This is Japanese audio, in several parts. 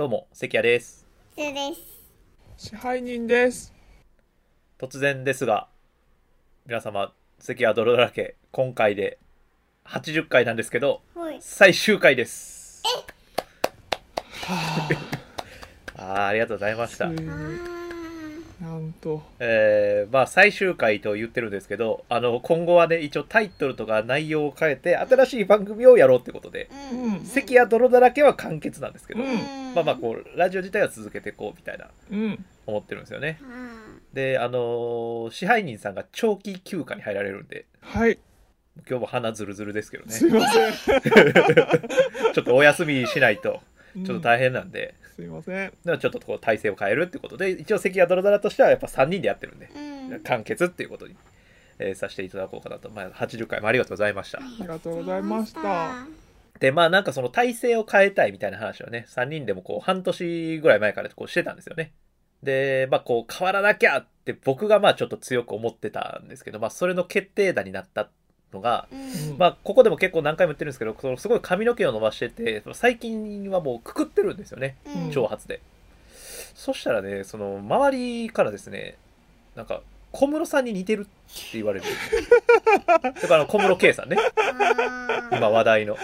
どうも関谷ですすーです。支配人です。突然ですが皆様関谷泥だらけ今回で80回なんですけどはい。最終回です あーありがとうございましたあなんと。えーまあ最終回と言ってるんですけどあの今後はね一応タイトルとか内容を変えて新しい番組をやろうってことでーうん。うん関谷泥だらけは完結なんですけど、うんまあまあこうラジオ自体は続けていこうみたいなうん。思ってるんですよねうん。であのー支配人さんが長期休暇に入られるんではい。今日も鼻ズルズルですけどねすいません。ちょっとお休みしないとちょっと大変なんで、すいません。だからちょっとこう体制を変えるってことで一応関谷泥だらとしてはやっぱ3人でやってるんで、うん。完結っていうことに、えーさせていただこうかなと、まあ、80回もありがとうございました。ありがとうございました。でまあなんかその体制を変えたいみたいな話をね3人でもこう半年ぐらい前からこうしてたんですよね。でまあこう変わらなきゃって僕がまあちょっと強く思ってたんですけどまあそれの決定打になったのがうん。まあここでも結構何回も言ってるんですけどそのすごい髪の毛を伸ばしてて最近はもうくくってるんですよねうん。長髪で、そしたらねその周りからですねなんか小室さんに似てるって言われる。だから小室圭さんね。今話題の。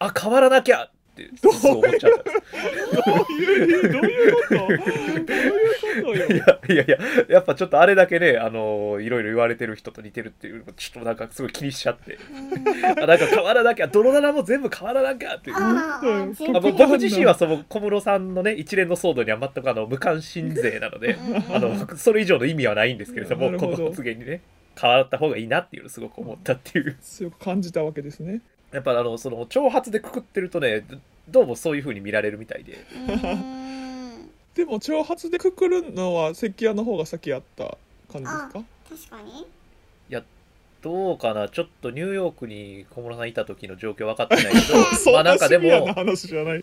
あ変わらなきゃってすごい思っちゃった。どういう、どういうこと？どういうこといよ。やいやいややっぱちょっとあれだけねあのいろいろ言われてる人と似てるっていうのちょっとなんかすごい気にしちゃって。あなんか変わらなきゃ泥棚も全部変わらなきゃっていう。あ僕自身はその小室さんのね一連の騒動には全くあの無関心勢なのでうん。あのそれ以上の意味はないんですけれどもこの発言にね変わった方がいいなっていうのをすごく思ったっていう。強く感じたわけですね。やっぱあのその長髪でくくってるとねどうもそういう風に見られるみたいでうん。でも、長髪でくくるのは関谷の方が先やった感じですか？確かに。どうかなちょっとニューヨークに小室さんいた時の状況分かってないけ そどまあんなんかでもな話じゃない。い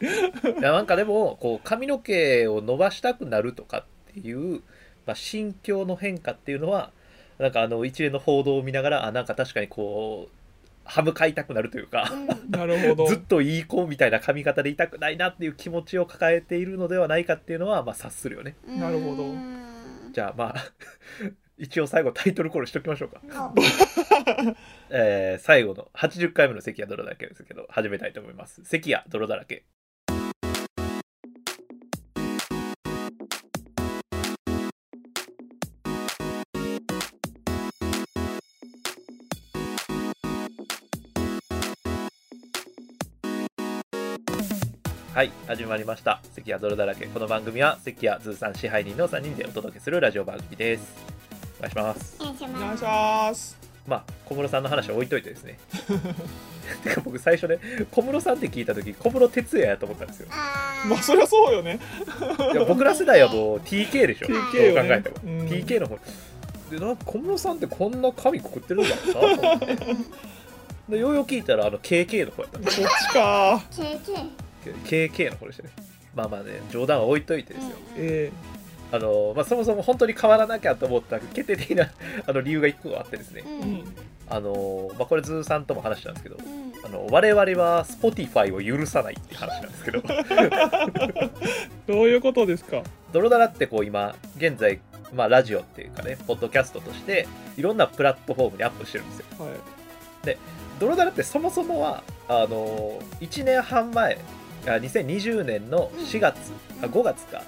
やなんかでもこう髪の毛を伸ばしたくなるとかっていう、まあ、心境の変化っていうのはなんかあの一連の報道を見ながらあなんか確かにこう歯向かいたくなるというか、うん。なるほど。ずっといい子みたいな髪型でいたくないなっていう気持ちを抱えているのではないかっていうのはまあ察するよね。うん。なるほど。じゃあまあ 一応最後タイトルコールしときましょうか、あ えー最後の80回目の関谷泥だらけですけど始めたいと思います。関谷泥だらけはい始まりました。関谷泥だらけ。この番組は関谷ズーさん支配人の3人でお届けするラジオ番組です。お願いします。お願いしお願いします。まあ小室さんの話は置いといてですね。てか僕最初ね小室さんって聞いた時小室哲也やと思ったんですよ。まあ、そりゃそうよね。いや僕ら世代はもう TK でしょ。TK どう考えても、うん。TK の方。でなんか小室さんってこんな髪くくってるんだろうなと思って。でようよう聞いたらあの KK の方やったんですそっ KK の方でしたねまあまあね冗談は置いといてですよ、えあのまあ、そもそも本当に変わらなきゃと思った決定的な あの理由が1個あってですねう。んん。あの、まあ、これズーさんとも話したんですけどうん。あの我々は Spotify を許さないって話なんですけど どういうことですか？ドロダラってこう今現在、まあ、ラジオっていうかねポッドキャストとしていろんなプラットフォームにアップしてるんですよはい。ドロダラってそもそもはあの1年半前あ2020年の4月、あ5月か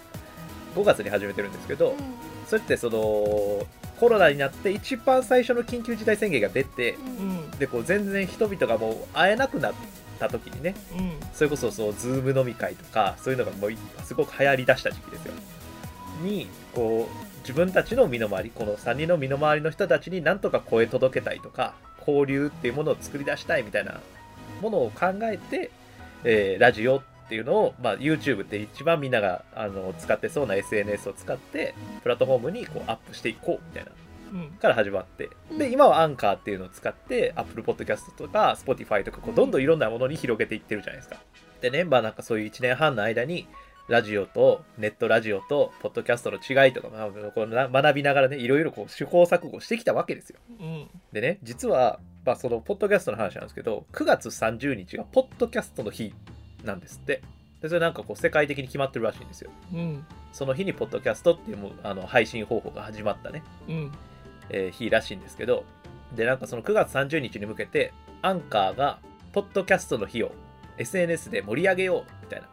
5月に始めてるんですけど、それってそのコロナになって一番最初の緊急事態宣言が出て。でこう全然人々がもう会えなくなった時にねうん。それこそそう Zoom 飲み会とかそういうのがもうすごく流行りだした時期ですよにこう自分たちの身の回りこの3人の身の回りの人たちになんとか声届けたいとか交流っていうものを作り出したいみたいなものを考えて、えーラジオっていうのを、まあ、YouTube って一番みんながあの使ってそうな SNS を使ってプラットフォームにこうアップしていこうみたいなうん。から始まってうんで今はアンカーっていうのを使って Apple Podcast とか Spotify とかこうどんどんいろんなものに広げていってるじゃないですかでねまあなんかそういう1年半の間にラジオとネットラジオとポッドキャストの違いとか、まあ、こうな学びながらねいろいろこう試行錯誤してきたわけですようん。でね実は、まあ、そのポッドキャストの話なんですけど9月30日がポッドキャストの日なんですって。でそれなんかこう世界的に決まってるらしいんですよ。うんその日にポッドキャストっていうもうあの配信方法が始まったね、うん。えー日らしいんですけど。でなんかその9月30日に向けてアンカーがポッドキャストの日を SNS で盛り上げようみたいな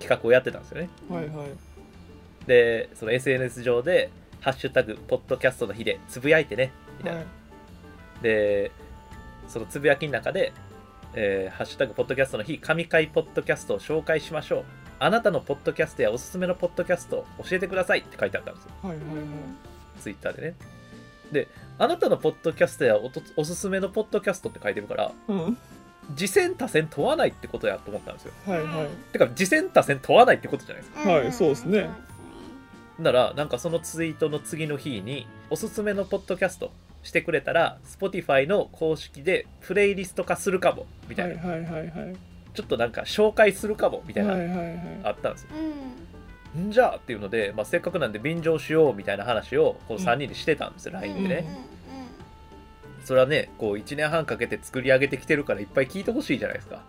企画をやってたんですよね。はいはい。でその SNS 上で「ハッシュタグポッドキャストの日」でつぶやいてねみたいな、はい。でそのつぶやきの中で「えーハッシュタグポッドキャストの日神回ポッドキャストを紹介しましょう。あなたのポッドキャストやおすすめのポッドキャストを教えてください」って書いてあったんですよ。はいはいはい。ツイッターでね。であなたのポッドキャストやおすすめのポッドキャストって書いてるからうん。次戦多戦問わないってことやと思ったんですよ。はいはい。てか次戦多戦問わないってことじゃないですか。はいそうですね。ならなんかそのツイートの次の日におすすめのポッドキャストしてくれたら Spotify の公式でプレイリスト化するかもみたな、はいいはいはいはい。ちょっとなんか紹介するかもみたいな、はいはいはいあったんですよ。うん。んじゃあっていうので、まあ、せっかくなんで便乗しようみたいな話をこの3人でしてたんですよ、LINE でね、それはねこう1年半かけて作り上げてきてるからいっぱい聞いてほしいじゃないですか。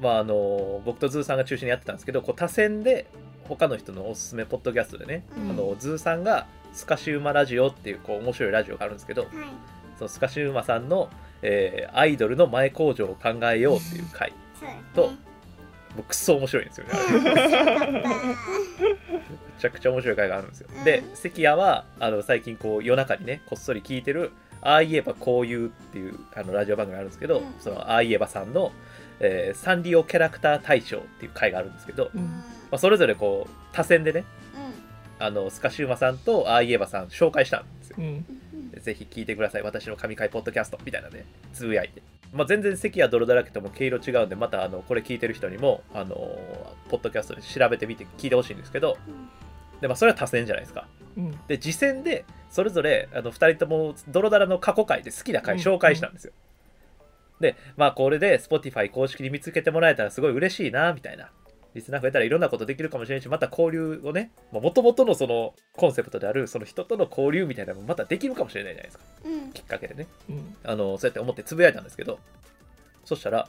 まああの僕とズーさんが中心にやってたんですけどこう他薦で他の人のおすすめポッドキャストでね、うん。あのズーさんがスカシウマラジオっていうこう面白いラジオがあるんですけどはい。そのスカシウマさんの、えーアイドルの前口上を考えようっていう回そうですね。ともうクソ面白いんですよね。めちゃくちゃ面白い回があるん。ですよ。で、関谷はあの最近こう夜中にね、こっそり聞いてる、ああ言えばこういうっていうあのラジオ番組があるんですけど、うん。そのああ言えばさんの、えーサンリオキャラクター大賞っていう回があるんですけど、まうん。あ、それぞれこう多選でね、うあのスカシウマさんとああ言えばさん紹介したんですよ。うん。ぜひ聞いてください、私の神回ポッドキャストみたいなね、つぶやいて。まあ、全然関谷泥だらけとも毛色違うんで、またあのこれ聞いてる人にも、あのポッドキャストで調べてみて聞いてほしいんですけど、でまあ、それは多選じゃないですか。うん。で次戦でそれぞれあの2人とも泥だらの過去回で好きな回うん。紹介したんですよ、でまあこれで Spotify 公式に見つけてもらえたらすごい嬉しいなみたいな。リスナー増えたらいろんなことできるかもしれないしまた交流をねもともとのそのコンセプトであるその人との交流みたいなのもまたできるかもしれないじゃないですか。うん。きっかけでね。うん。あのそうやって思ってつぶやいたんですけどそしたら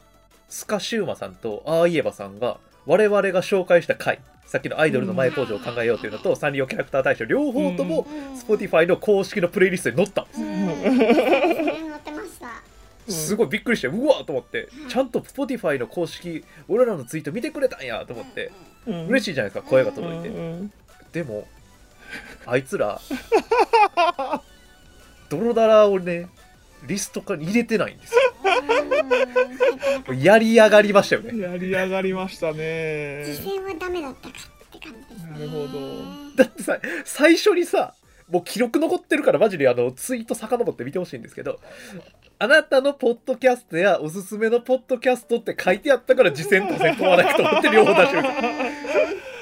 スカシウマさんとああいえばさんが我々が紹介した回さっきのアイドルの前工場を考えようというのとサンリオキャラクター大賞両方ともうん Spotify の公式のプレイリストに載ったんですよ。うんすごいびっくりしてうわーと思ってちゃんと Spotify の公式俺らのツイート見てくれたんやと思ってうん。嬉しいじゃないですか声が届いて。うんでもあいつら泥だらをねリスト化に入れてないんですよ。う んやり上がりましたよね。やり上がりましたね。自信はダメだったかって感じですね。なるほど。だってさ最初にさもう記録残ってるからマジであのツイート遡って見てほしいんですけどあなたのポッドキャストやおすすめのポッドキャストって書いてあったから次戦と戦問わなくと思って両方出して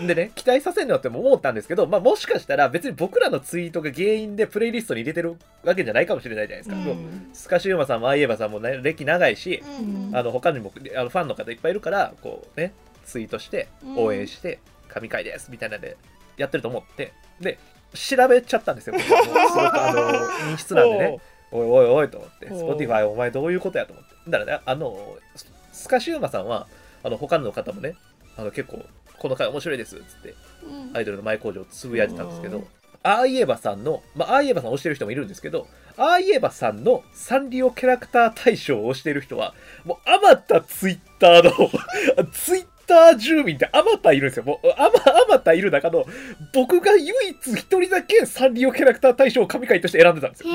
るんでね 期待させんのっても思ったんですけど、まあ、もしかしたら別に僕らのツイートが原因でプレイリストに入れてるわけじゃないかもしれないじゃないですか、うん。スカシウマさんもあいえばさんも、ね、歴長いしうん。あの他にもあのファンの方いっぱいいるからこうねツイートしてうん。応援して神回ですみたいなんでやってると思って。で調べちゃったんですよすごくあの陰湿なんでね おいおいおいと思って Spotify お前どういうことやと思って。だからねあのススカシウマさんはあの他の方もねあの結構この回面白いですっつってうん。アイドルの前工場つぶやいてたんですけどうん、ああいえばさんの、まあ、ああいえばさんを推してる人もいるんですけど、ああいえばさんのサンリオキャラクター大賞を推してる人は、もうあまたツイッターの、ツイッター住民ってあまたいるんですよ。もうあま、あまたいる中の、僕が唯一一人だけサンリオキャラクター大賞を神回として選んでたんですよ。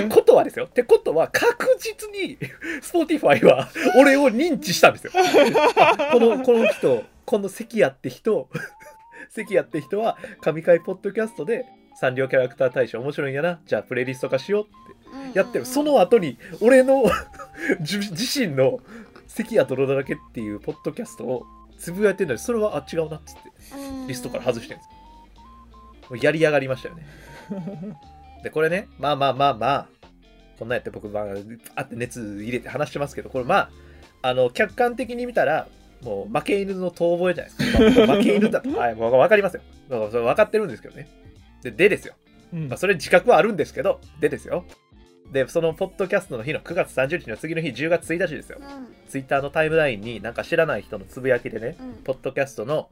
ってことはですよ。ってことは、確実に、Spotify は、俺を認知したんですよ。あ この、この人、この関谷って人、関谷って人は、神回ポッドキャストで、サンリオキャラクター大賞面白いんやな。じゃあ、プレイリスト化しようってやってる。その後に、俺の自自身の、関谷泥だらけっていうポッドキャストをつぶやいてるのに、それは、あ、違うなっつって、リストから外してるんですよ。もうやり上がりましたよね。で、これね、まあまあまあまあ、こんなんやって僕、まあ、あって熱入れて話してますけど、これまあ、あの、客観的に見たら、もう負け犬の遠吠えじゃないですか。ま あ負け犬だと、はい、もう分かりますよ。だからそれ分かってるんですけどね。で、でですよ。うんまあ、それ自覚はあるんですけど、でですよ。でそのポッドキャストの日の9月30日の次の日10月1日ですようんツイッターのタイムラインになんか知らない人のつぶやきでねうんポッドキャストの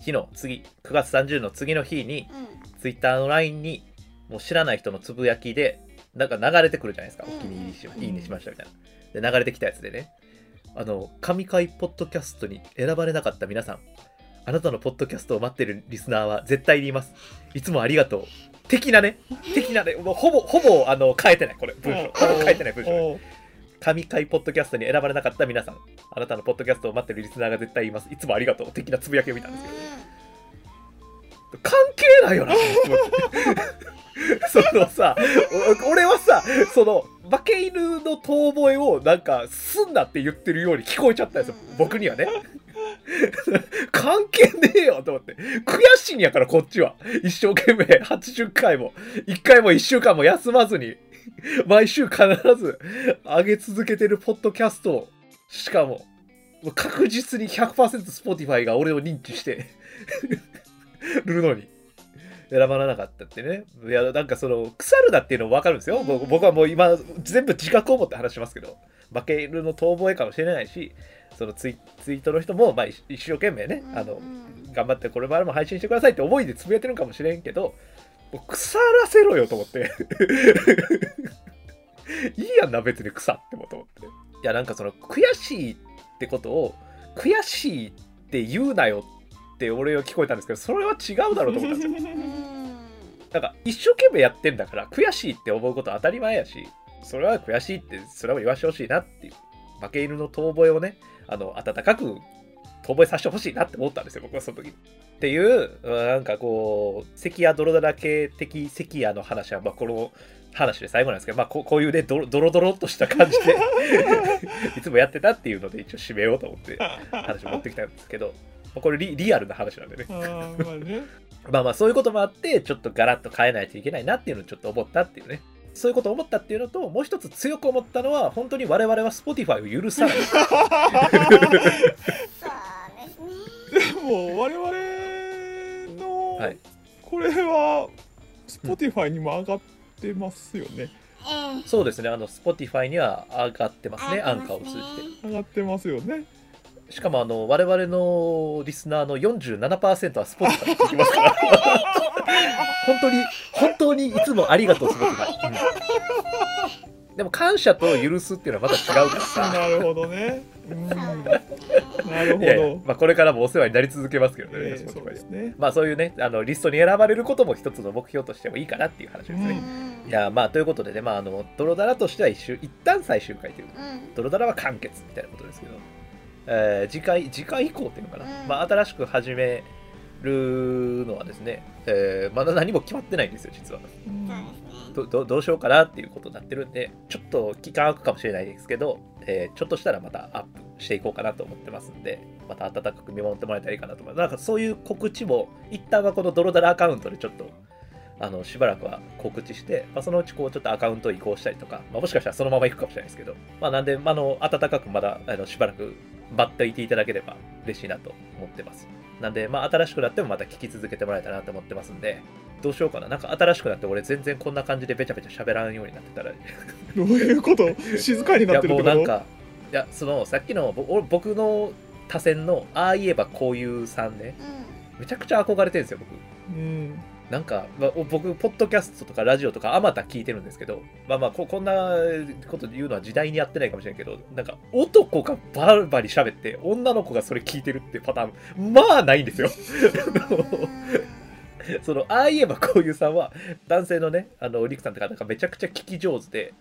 日の次9月30の次の日にうんツイッターの LINE にもう知らない人のつぶやきでなんか流れてくるじゃないですか。うんお気に入りしうんいいねしましたみたいな。で流れてきたやつでね。あの神回ポッドキャストに選ばれなかった皆さん。あなたのポッドキャストを待ってるリスナーは絶対にいます。いつもありがとう。的なね。的なね。もうほぼほぼあの変えてない。これ文章。ほぼ変えてない文章。神回ポッドキャストに選ばれなかった皆さんあなたのポッドキャストを待ってるリスナーが絶対いますいつもありがとう的なつぶやきを見たん。ですけど関係ないよな。そのさお俺はさその負け犬の遠吠えをなんかすんなって言ってるように聞こえちゃったんですよ。僕にはね。関係ねえよと思って。悔しいんやからこっちは。一生懸命80回も1回も1週間も休まずに毎週必ず上げ続けてるポッドキャストをしかも確実に 100%Spotify が俺を認知してるのに。選ばなかったってね。いやなんかその腐るなっていうのも分かるんですよ。僕僕はもう今全部自覚を持って話しますけど。負けるの遠吠えかもしれないしそのツイツイートの人もまあ一一生懸命ねあの頑張ってこれからも配信してくださいって思いでつぶやいてるんかもしれんけどもう腐らせろよと思って。いいやんな別に腐ってもと思って。いやなんかその悔しいってことを悔しいって言うなよって俺は聞こえたんですけどそれは違うだろうと思ったんですよ。なんか一生懸命やってんだから悔しいって思うことは当たり前やしそれは悔しいってそれは言わしてほしいなっていう負け犬の遠吠えをねあの温かく遠吠えさせてほしいなって思ったんですよ僕はその時。っていううんなんかこう関谷泥だらけ的関谷の話はまあこの話で最後なんですけどまあこういうねドロドロっとした感じで いつもやってたっていうので一応締めようと思って話持ってきたんですけど。まあこれリリアルな話なんでね。あーまあね。まあまあそういうこともあってちょっとガラッと変えないといけないなっていうのをちょっと思ったっていうね。そういうことを思ったっていうのともう一つ強く思ったのは本当に我々は Spotify を許さない。そうですね。でも我々の、はい。これは Spotify にも上がってますよね、ええそうですね。あの Spotify には上がってますね。アンカーを通じて。上がってますよねしかもあの我々のリスナーの47%は Spotify に聞きますから。本当に本当にいつもありがとう Spotify、うん。でも感謝と許すっていうのはまた違うからさ。なるほどね。うん。なるほど。いやいや、まあ、これからもお世話になり続けますけどね、えーそうでですね。まあそういうねあのリストに選ばれることも一つの目標としてもいいかなっていう話ですね、うん。いやまあということでねまああの泥だらとしては一周一旦最終回という。うん。泥だらは完結みたいなことですけど、えー次回次回以降っていうのかな、うん。まあ新しく始めるのはですね、えーまだ何も決まってないんですよ実は。うんどどどうしようかなっていうことになってるんでちょっと期間空くかもしれないですけど、えーちょっとしたらまたアップしていこうかなと思ってますんでまた温かく見守ってもらえたらいいかなと思います。なんかそういう告知も一旦はこの泥だらアカウントでちょっとあのしばらくは告知して、まあ、そのうちこうちょっとアカウントを移行したりとか、まあ、もしかしたらそのまま行くかもしれないですけど、まあ、なんで、まあ、あの温かくまだあのしばらく待っていていただければ嬉しいなと思ってます。なんで、まあ、新しくなってもまた聞き続けてもらえたらなと思ってますんでどうしようかな。なんか新しくなって俺全然こんな感じでべちゃべちゃ喋らんようになってたら。いどういうこと？静かになやってるってこと？もうなんかいやそのさっきの僕の他選のああ言えばこういうさんね。うめちゃくちゃ憧れてるんですよ僕。うんなんか、まあ、僕、ポッドキャストとかラジオとか、あまた聞いてるんですけど、まあまあこ、こんなこと言うのは時代にやってないかもしれんけど、なんか、男がバリバリ喋って、女の子がそれ聞いてるってパターン、まあないんですよ。その、ああ言えばこういうさんは、男性のね、あの、リクさんって方がめちゃくちゃ聞き上手で、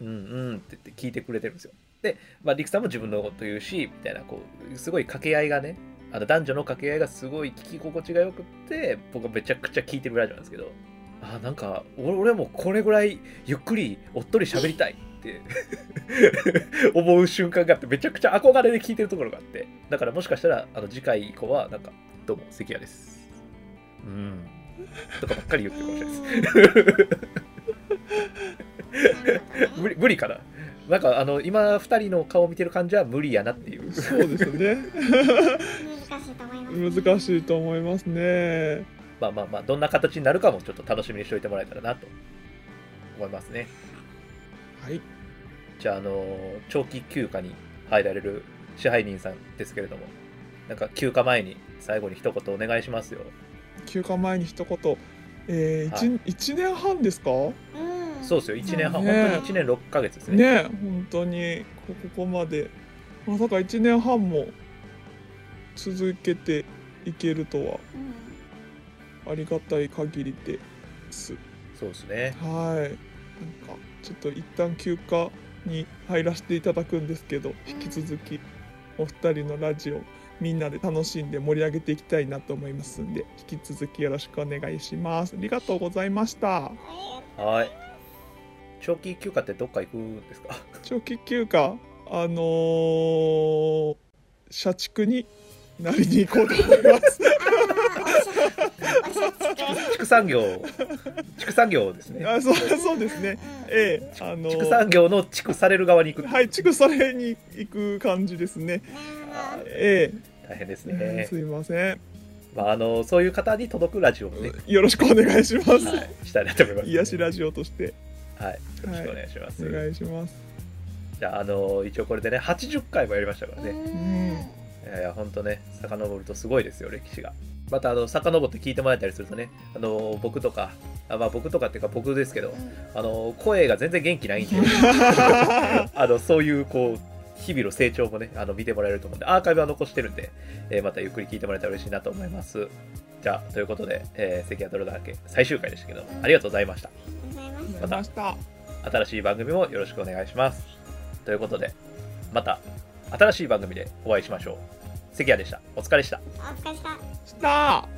うんうんって言って聞いてくれてるんですよ。で、まあ、リクさんも自分のこと言うし、みたいな、こう、すごい掛け合いがね、あの男女の掛け合いがすごい聞き心地が良くって、僕はめちゃくちゃ聞いてるラジオなんですけど、あ、なんか、俺俺もこれぐらいゆっくり、おっとり喋りたいって 思う瞬間があって、めちゃくちゃ憧れで聞いてるところがあって、だからもしかしたら、あの次回以降は、なんか、どうも、関谷です。うん。とかばっかり言ってるかもしれないです。無理無理かななんかあの今2人の顔を見てる感じは無理やなっていうそうですね難しいと思います難しいと思いますね。まあまあまあどんな形になるかもちょっと楽しみにしておいてもらえたらなと思いますね。はい。じゃあ、あの長期休暇に入られる支配人さんですけれども、なんか休暇前に最後に一言お願いしますよ。休暇前に一言。えーはい。一一年半ですか？うん。そうですよ、1年半、ね。本当に1年6ヶ月ですね。ね本当にこここまで。まさか1年半も続けていけるとはうん。ありがたい限りです。そうですね。はい。なんかちょっと一旦休暇に入らせていただくんですけど引き続きお二人のラジオみんなで楽しんで盛り上げていきたいなと思いますんで引き続きよろしくお願いします。ありがとうございました。はい。長期休暇ってどっか行くんですか？長期休暇あのー社畜になりに行こうと思います。畜産業、畜産業ですね。あそうそうですね。ええあの畜産業の畜される側に行く。はい畜されに行く感じですね。なえ。大変ですえね。すいません。まあ、あの、そういう方に届くラジオをね、よろしくお願いします、はい、したいなと思います、癒しラジオとして。はい。よろしくお願いします。お願いします。じゃあ、あの、一応これでね、80回もやりましたからね。うんいやいや、ほんとね、遡るとすごいですよ、歴史が。また、あの、遡って聞いてもらえたりするとね、あの、僕とか、あまあ、僕とかっていうか僕ですけど、あの、声が全然元気ないんで、あの、そういう、こう、日々の成長もね、あの、見てもらえると思うんで、アーカイブは残してるんで、えーまたゆっくり聞いてもらえたら嬉しいなと思います。じゃあ、ということで、えー、関谷泥だらけ最終回でしたけど、ありがとうございました。ますありがとうございました新しい番組もよろしくお願いします。ということで、また新しい番組でお会いしましょう。関谷でした。お疲れでした。お疲れしたした